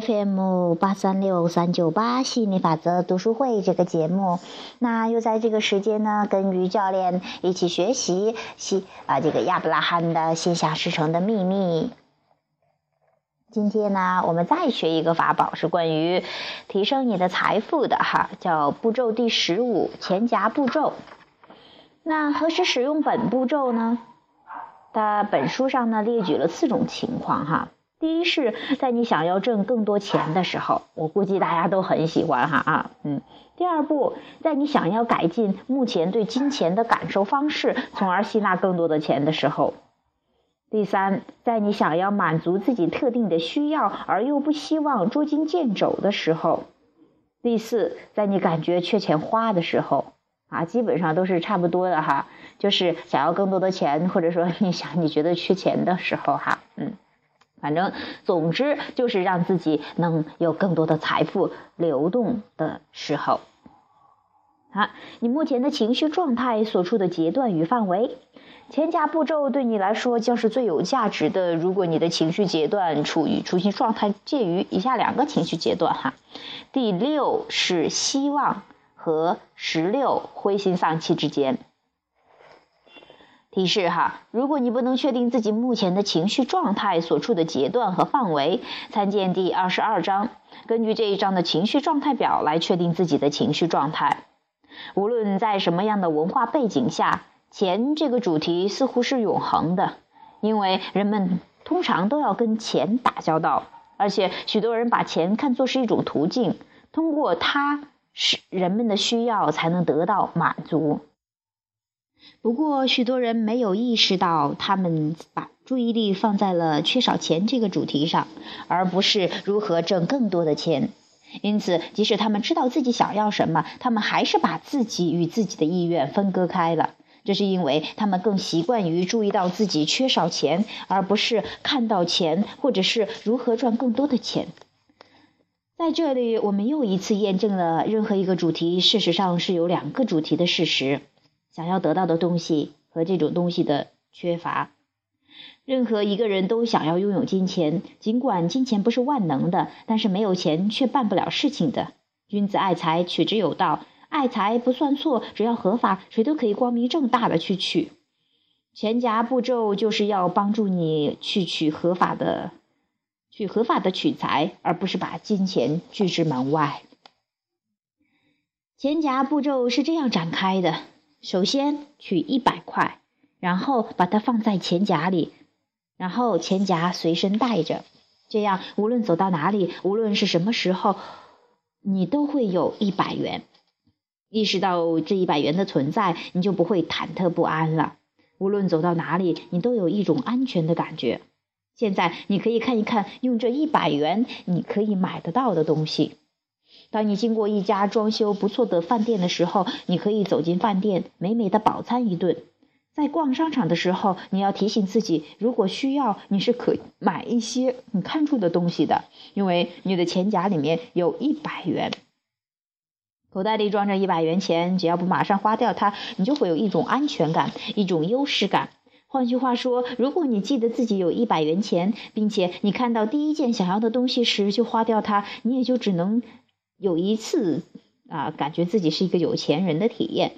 FM 八三六三九八吸引力法则读书会这个节目，那又在这个时间呢，跟于教练一起学习西啊这个亚伯拉罕的心下事成的秘密。今天呢，我们再学一个法宝，是关于提升你的财富的哈，叫步骤第十五钱夹步骤。那何时使用本步骤呢？它本书上呢列举了四种情况哈。第一是在你想要挣更多钱的时候，我估计大家都很喜欢哈啊嗯。第二步，在你想要改进目前对金钱的感受方式，从而吸纳更多的钱的时候。第三，在你想要满足自己特定的需要而又不希望捉襟见肘的时候。第四，在你感觉缺钱花的时候，啊，基本上都是差不多的哈，就是想要更多的钱，或者说你想你觉得缺钱的时候哈，反正，总之就是让自己能有更多的财富流动的时候。好，你目前的情绪状态所处的阶段与范围，前加步骤对你来说将是最有价值的。如果你的情绪阶段处于处心状态介于以下两个情绪阶段哈，第六是希望和十六灰心丧气之间。提示哈，如果你不能确定自己目前的情绪状态所处的阶段和范围，参见第二十二章，根据这一章的情绪状态表来确定自己的情绪状态。无论在什么样的文化背景下，钱这个主题似乎是永恒的，因为人们通常都要跟钱打交道，而且许多人把钱看作是一种途径，通过它使人们的需要才能得到满足。不过，许多人没有意识到，他们把注意力放在了缺少钱这个主题上，而不是如何挣更多的钱。因此，即使他们知道自己想要什么，他们还是把自己与自己的意愿分割开了。这是因为他们更习惯于注意到自己缺少钱，而不是看到钱，或者是如何赚更多的钱。在这里，我们又一次验证了任何一个主题事实上是有两个主题的事实。想要得到的东西和这种东西的缺乏，任何一个人都想要拥有金钱，尽管金钱不是万能的，但是没有钱却办不了事情的。君子爱财，取之有道。爱财不算错，只要合法，谁都可以光明正大的去取。钱夹步骤就是要帮助你去取合法的，去合法的取财，而不是把金钱拒之门外。钱夹步骤是这样展开的。首先取一百块，然后把它放在钱夹里，然后钱夹随身带着，这样无论走到哪里，无论是什么时候，你都会有一百元。意识到这一百元的存在，你就不会忐忑不安了。无论走到哪里，你都有一种安全的感觉。现在你可以看一看，用这一百元你可以买得到的东西。当你经过一家装修不错的饭店的时候，你可以走进饭店，美美的饱餐一顿。在逛商场的时候，你要提醒自己，如果需要，你是可买一些你看中的东西的，因为你的钱夹里面有一百元，口袋里装着一百元钱，只要不马上花掉它，你就会有一种安全感，一种优势感。换句话说，如果你记得自己有一百元钱，并且你看到第一件想要的东西时就花掉它，你也就只能。有一次啊，感觉自己是一个有钱人的体验。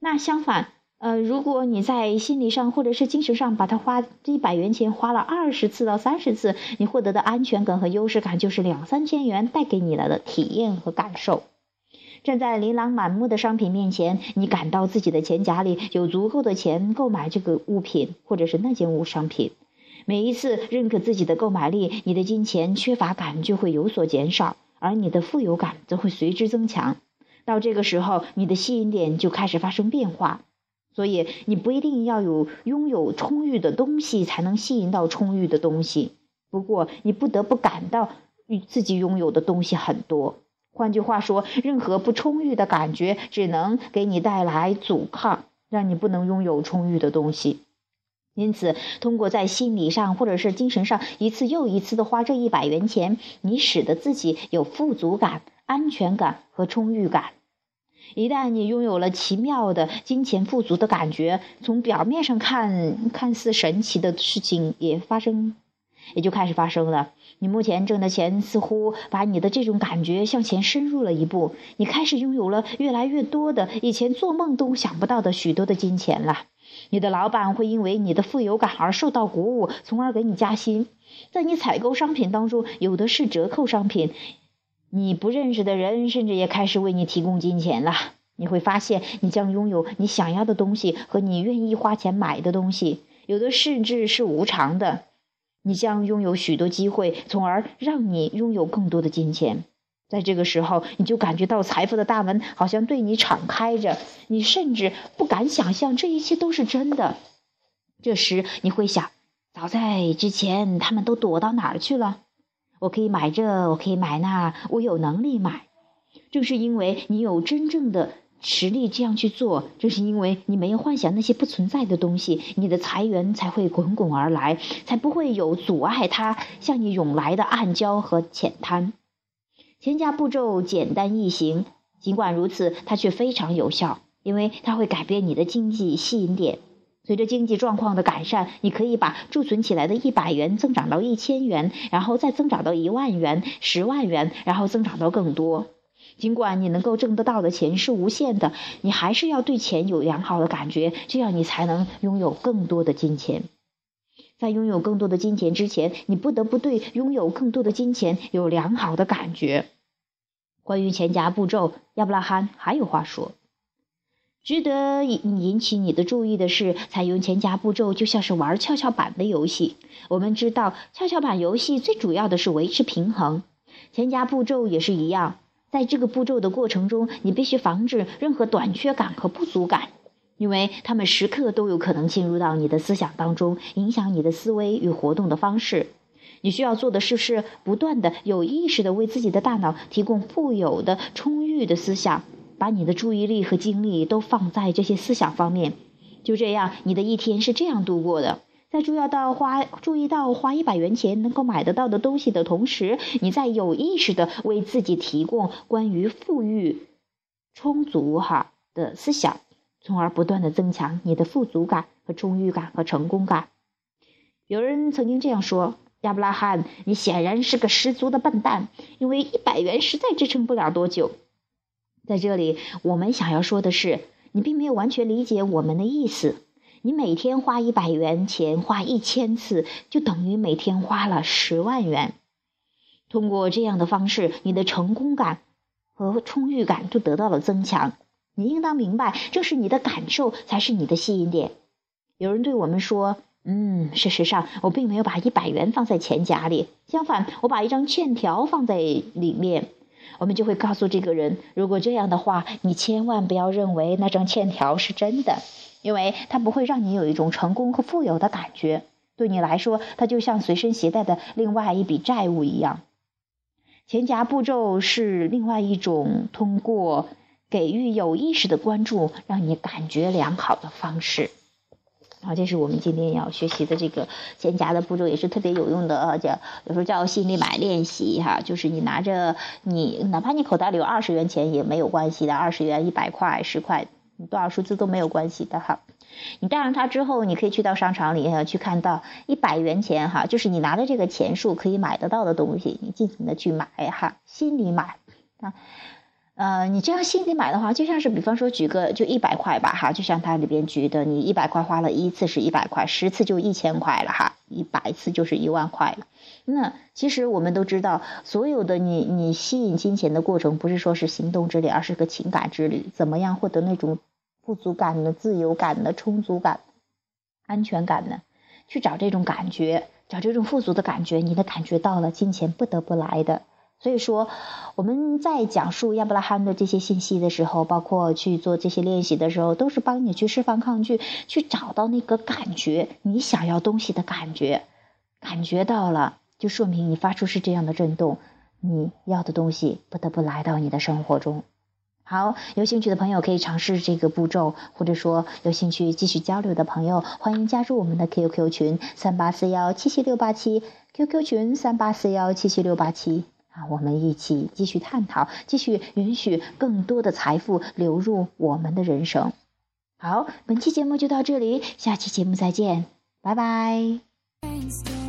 那相反，呃，如果你在心理上或者是精神上把它花一百元钱花了二十次到三十次，你获得的安全感和优势感就是两三千元带给你来的体验和感受。站在琳琅满目的商品面前，你感到自己的钱夹里有足够的钱购买这个物品或者是那件物商品。每一次认可自己的购买力，你的金钱缺乏感就会有所减少。而你的富有感则会随之增强，到这个时候，你的吸引点就开始发生变化。所以，你不一定要有拥有充裕的东西才能吸引到充裕的东西。不过，你不得不感到与自己拥有的东西很多。换句话说，任何不充裕的感觉只能给你带来阻抗，让你不能拥有充裕的东西。因此，通过在心理上或者是精神上一次又一次的花这一百元钱，你使得自己有富足感、安全感和充裕感。一旦你拥有了奇妙的金钱富足的感觉，从表面上看看似神奇的事情也发生，也就开始发生了。你目前挣的钱似乎把你的这种感觉向前深入了一步，你开始拥有了越来越多的以前做梦都想不到的许多的金钱了。你的老板会因为你的富有感而受到鼓舞，从而给你加薪。在你采购商品当中，有的是折扣商品，你不认识的人甚至也开始为你提供金钱了。你会发现，你将拥有你想要的东西和你愿意花钱买的东西，有的甚至是无偿的。你将拥有许多机会，从而让你拥有更多的金钱。在这个时候，你就感觉到财富的大门好像对你敞开着，你甚至不敢想象这一切都是真的。这时你会想：早在之前，他们都躲到哪儿去了？我可以买这，我可以买那，我有能力买。正是因为你有真正的。实力这样去做，正是因为你没有幻想那些不存在的东西，你的财源才会滚滚而来，才不会有阻碍它向你涌来的暗礁和浅滩。添加步骤简单易行，尽管如此，它却非常有效，因为它会改变你的经济吸引点。随着经济状况的改善，你可以把贮存起来的一百元增长到一千元，然后再增长到一万元、十万元，然后增长到更多。尽管你能够挣得到的钱是无限的，你还是要对钱有良好的感觉，这样你才能拥有更多的金钱。在拥有更多的金钱之前，你不得不对拥有更多的金钱有良好的感觉。关于前夹步骤，亚伯拉罕还有话说。值得引引起你的注意的是，采用前夹步骤就像是玩跷跷板的游戏。我们知道，跷跷板游戏最主要的是维持平衡，前夹步骤也是一样。在这个步骤的过程中，你必须防止任何短缺感和不足感，因为他们时刻都有可能进入到你的思想当中，影响你的思维与活动的方式。你需要做的是是不断的有意识的为自己的大脑提供富有的、充裕的思想，把你的注意力和精力都放在这些思想方面。就这样，你的一天是这样度过的。在注意到花注意到花一百元钱能够买得到的东西的同时，你在有意识的为自己提供关于富裕、充足哈的思想，从而不断的增强你的富足感和充裕感和成功感。有人曾经这样说：“亚伯拉罕，你显然是个十足的笨蛋，因为一百元实在支撑不了多久。”在这里，我们想要说的是，你并没有完全理解我们的意思。你每天花一百元钱，花一千次，就等于每天花了十万元。通过这样的方式，你的成功感和充裕感就得到了增强。你应当明白，正是你的感受才是你的吸引点。有人对我们说：“嗯，事实上，我并没有把一百元放在钱夹里，相反，我把一张欠条放在里面。”我们就会告诉这个人：“如果这样的话，你千万不要认为那张欠条是真的。”因为它不会让你有一种成功和富有的感觉，对你来说，它就像随身携带的另外一笔债务一样。钱夹步骤是另外一种通过给予有意识的关注，让你感觉良好的方式。好，这是我们今天要学习的这个钱夹的步骤，也是特别有用的，叫有时候叫心理买练习哈，就是你拿着你，哪怕你口袋里有二十元钱也没有关系的，二十元、一百块、十块。你多少数字都没有关系的哈，你带上它之后，你可以去到商场里去看到一百元钱哈，就是你拿着这个钱数可以买得到的东西，你尽情的去买哈，心里买啊，呃，你这样心里买的话，就像是比方说举个就一百块吧哈，就像它里边举的，你一百块花了一次是一百块，十次就一千块了哈，一百次就是一万块了。那其实我们都知道，所有的你你吸引金钱的过程，不是说是行动之旅，而是个情感之旅。怎么样获得那种富足感的、自由感的、充足感、安全感呢？去找这种感觉，找这种富足的感觉，你的感觉到了，金钱不得不来的。所以说，我们在讲述亚伯拉罕的这些信息的时候，包括去做这些练习的时候，都是帮你去释放抗拒，去找到那个感觉，你想要东西的感觉，感觉到了。就说明你发出是这样的震动，你要的东西不得不来到你的生活中。好，有兴趣的朋友可以尝试这个步骤，或者说有兴趣继续交流的朋友，欢迎加入我们的 QQ 群三八四幺七七六八七，QQ 群三八四幺七七六八七啊，我们一起继续探讨，继续允许更多的财富流入我们的人生。好，本期节目就到这里，下期节目再见，拜拜。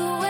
away.